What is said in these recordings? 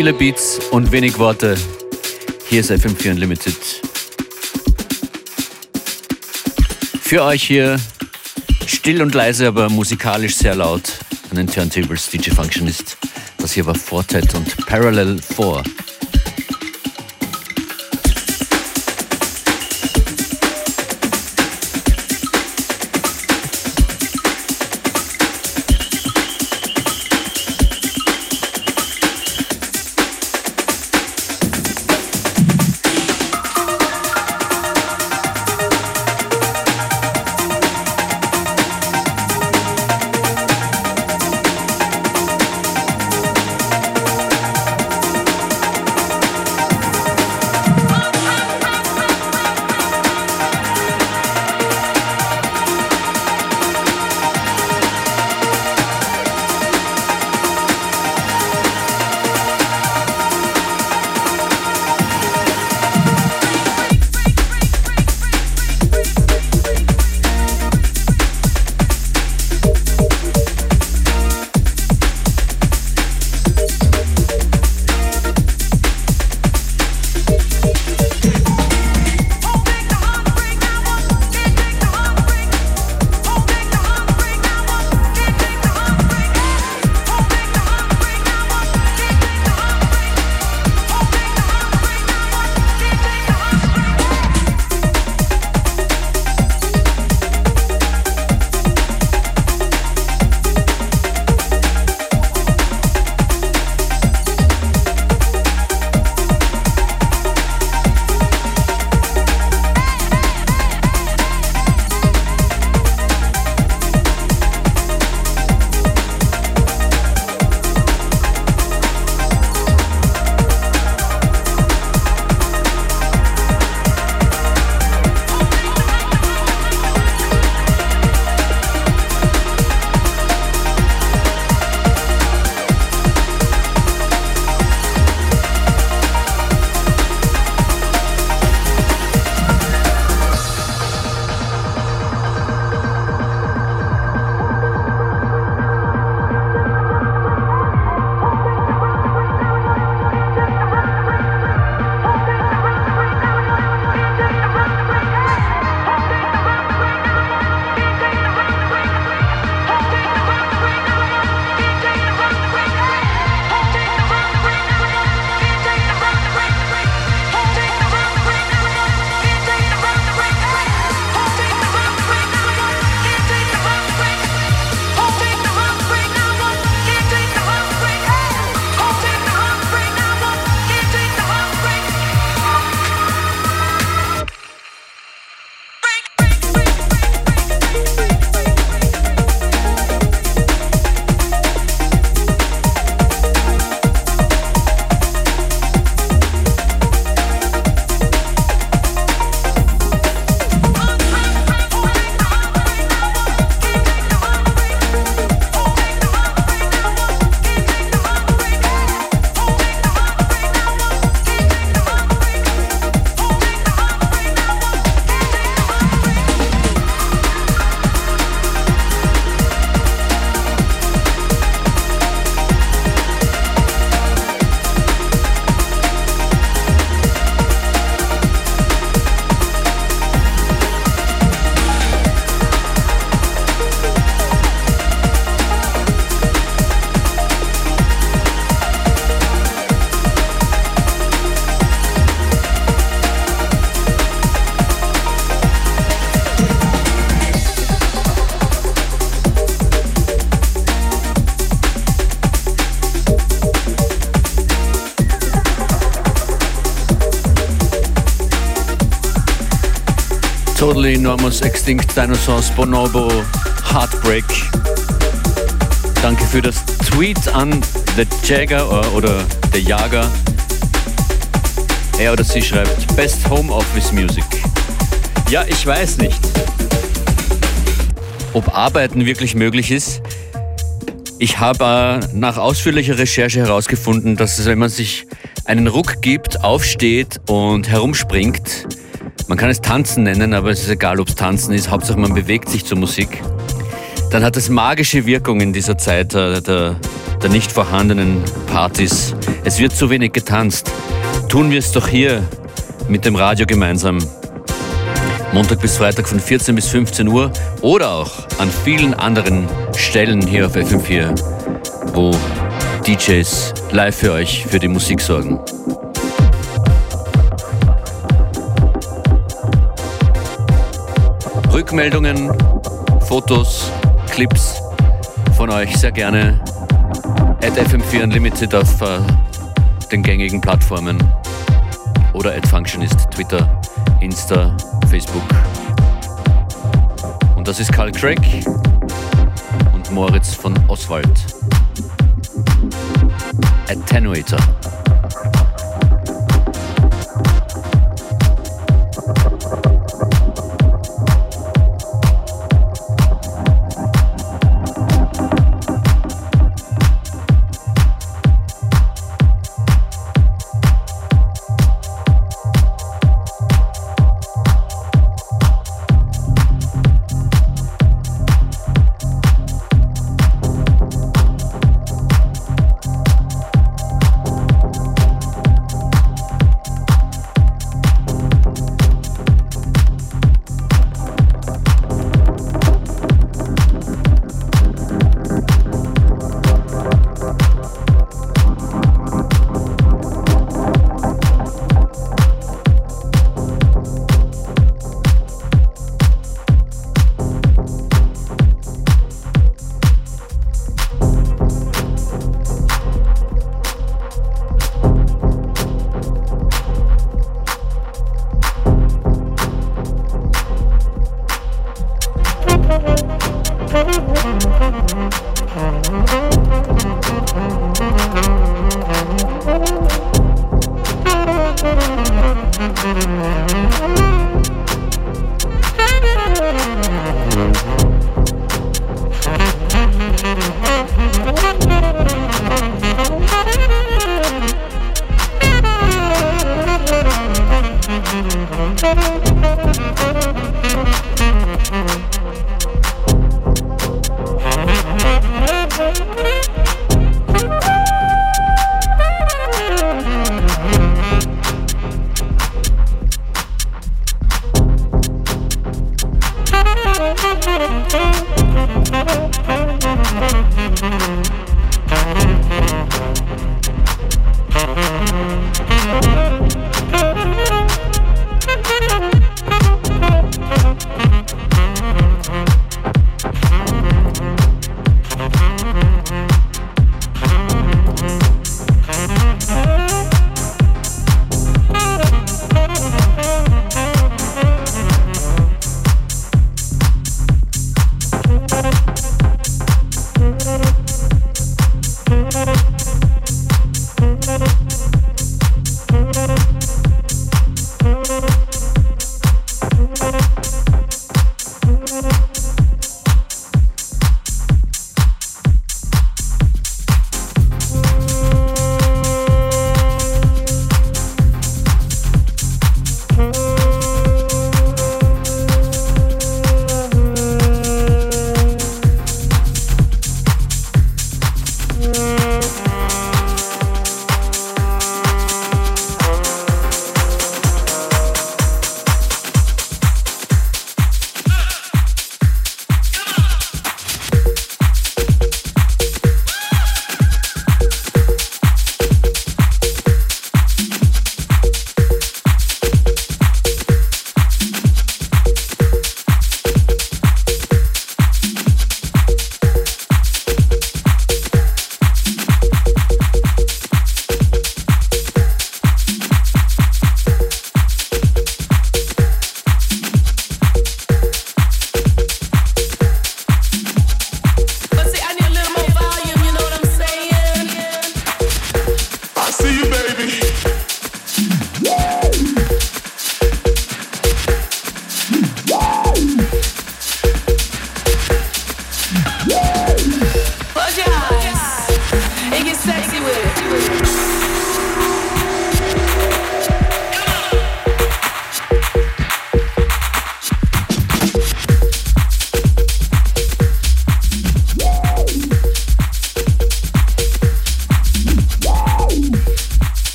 Viele Beats und wenig Worte. Hier ist FM4 Unlimited. Für euch hier still und leise, aber musikalisch sehr laut an den Turntables DJ Functionist. Das hier war Fortet und Parallel 4. Totally Enormous Extinct Dinosaurs Bonobo Heartbreak. Danke für das Tweet an The Jagger oder The Jager. Er oder sie schreibt Best Home Office Music. Ja, ich weiß nicht, ob Arbeiten wirklich möglich ist. Ich habe äh, nach ausführlicher Recherche herausgefunden, dass es, wenn man sich einen Ruck gibt, aufsteht und herumspringt, man kann es Tanzen nennen, aber es ist egal, ob es Tanzen ist. Hauptsache man bewegt sich zur Musik. dann hat es magische Wirkung in dieser Zeit der, der, der nicht vorhandenen Partys. Es wird zu wenig getanzt. Tun wir es doch hier mit dem Radio gemeinsam. Montag bis Freitag von 14 bis 15 Uhr oder auch an vielen anderen Stellen hier auf FM4, wo DJs live für euch für die Musik sorgen. Rückmeldungen, Fotos, Clips von euch sehr gerne at FM4 Unlimited auf uh, den gängigen Plattformen oder at Functionist, Twitter, Insta, Facebook. Und das ist Karl Craig und Moritz von Oswald. Attenuator.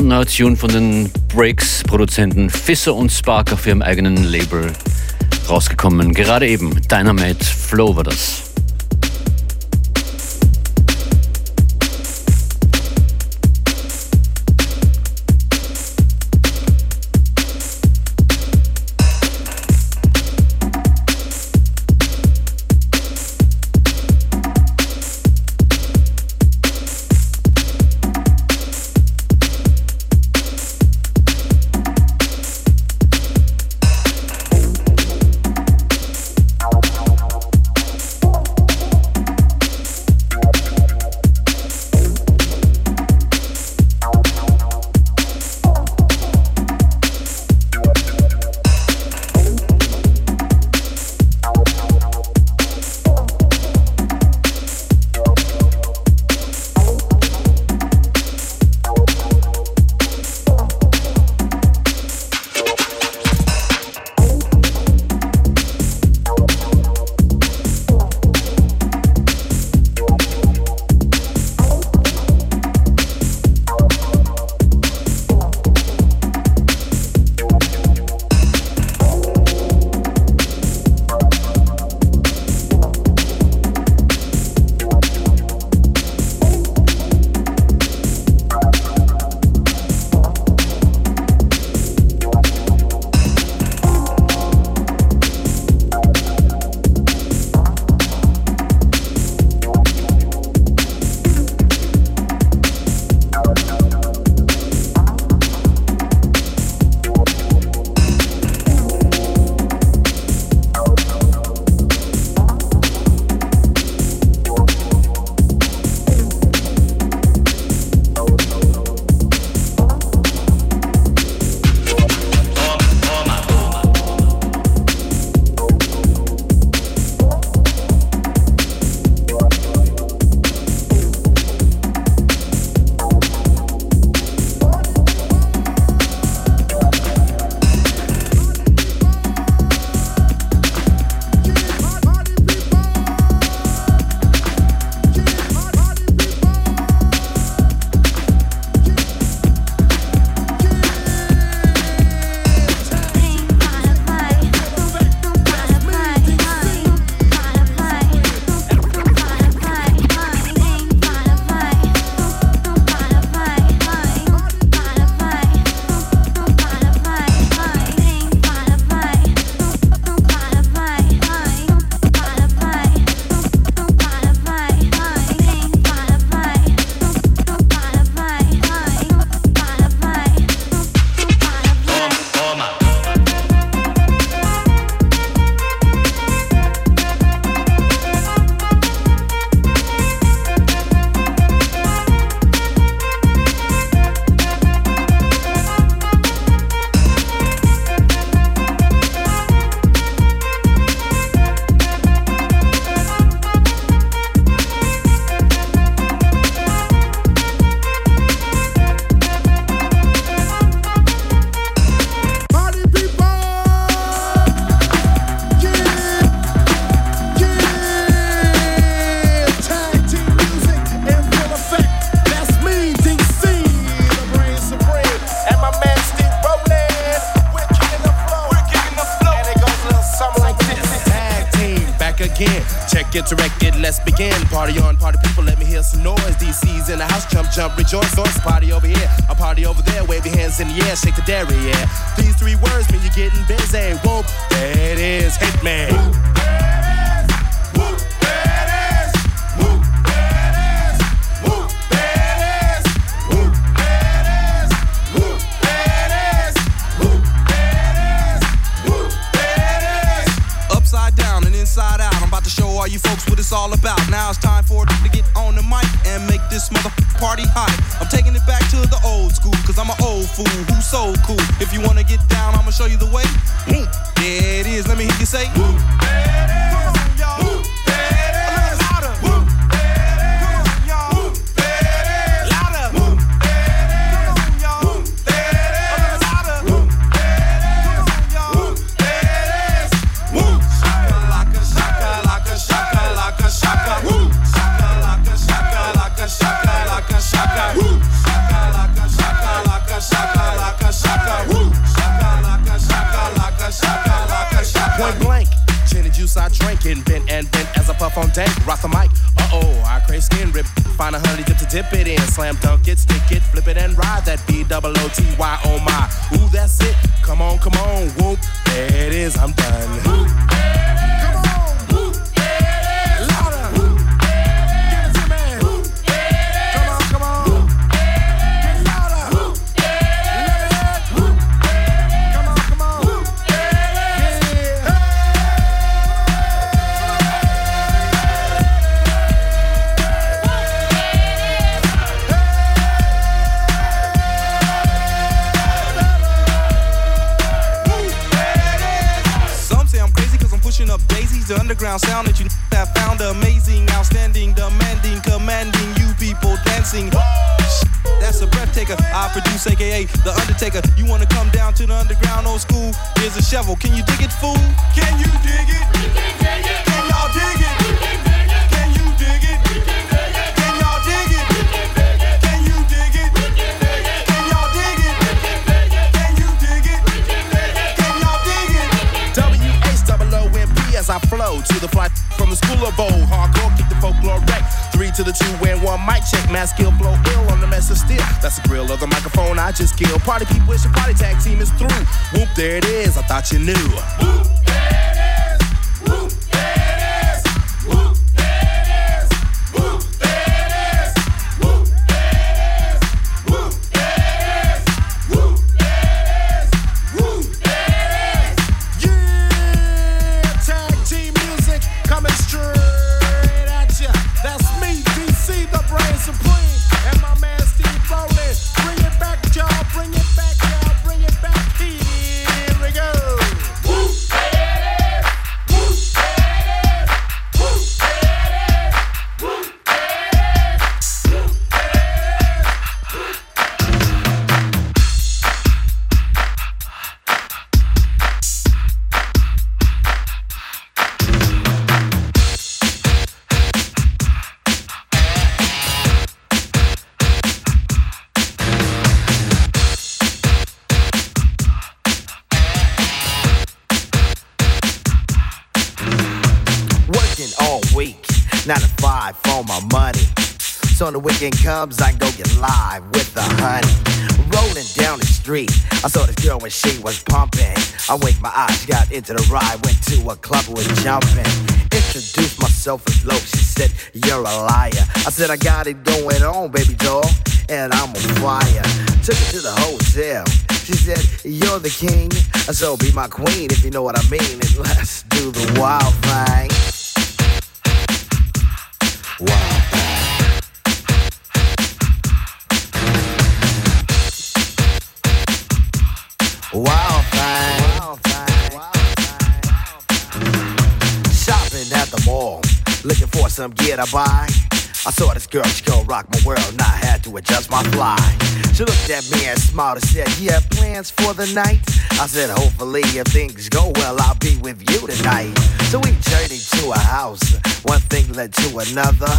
Brandneuer Tune von den Breaks-Produzenten Fisser und Spark auf ihrem eigenen Label rausgekommen. Gerade eben, Dynamite Flow war das. Check. Mass skill flow ill on the mess of steel. That's the grill of the microphone I just killed. Party people wish your party tag team is through. Whoop, there it is. I thought you knew. Whoop, weekend comes, I go get live with the honey. Rolling down the street, I saw this girl when she was pumping. I winked my eyes, got into the ride, went to a club, was jumping. Introduced myself as low, she said, You're a liar. I said, I got it going on, baby doll, and I'm on fire. Took her to the hotel. She said, You're the king, so be my queen if you know what I mean, and let's do the wild thing. Some gear to buy. I saw this girl, she gon' rock my world, and I had to adjust my fly. She looked at me and smiled and said, You have plans for the night? I said, Hopefully, if things go well, I'll be with you tonight. So we journeyed to a house, one thing led to another.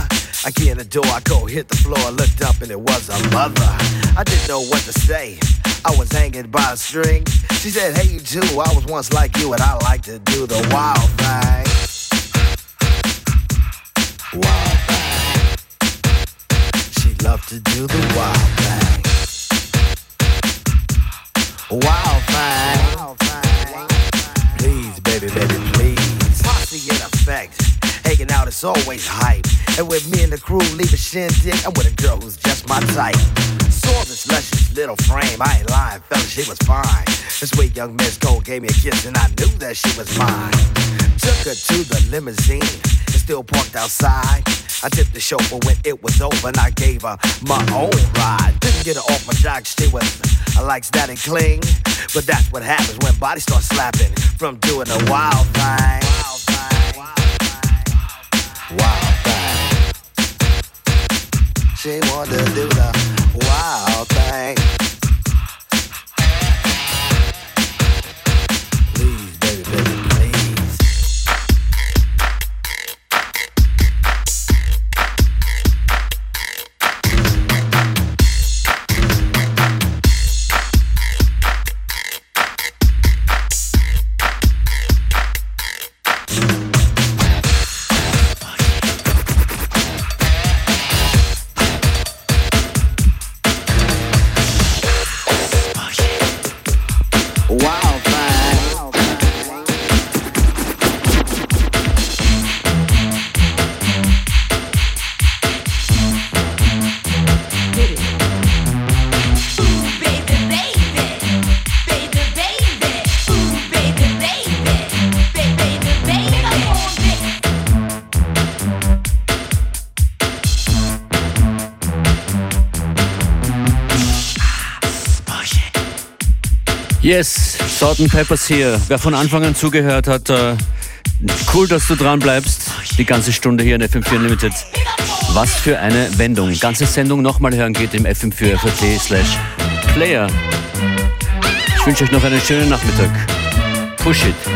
I get in the door, I go hit the floor, looked up, and it was a mother. I didn't know what to say. I was hanging by a string. She said, Hey, you too. I was once like you, and I like to do the wild thing. Wild thing. She loved to do the wild thing. Wild thing. Please, baby, baby, please. Posse in effect. Hanging out is always hype. And with me and the crew leave a shindig, I'm with a girl who's just my type saw this luscious little frame. I ain't lying, fella, she was fine. This sweet young Miss Cole gave me a kiss, and I knew that she was mine. Took her to the limousine, and still parked outside. I tipped the chauffeur when it was over, and I gave her my own ride. Didn't get her off my jock, she was I likes that and cling. But that's what happens when bodies start slapping from doing a. Wild thing. She want to do the wild thing. And Peppers hier. Wer von Anfang an zugehört hat, äh, cool, dass du dran bleibst. Die ganze Stunde hier in FM4 Unlimited. Was für eine Wendung. Ganze Sendung nochmal hören geht im FM4 FAT slash Player. Ich wünsche euch noch einen schönen Nachmittag. Push it.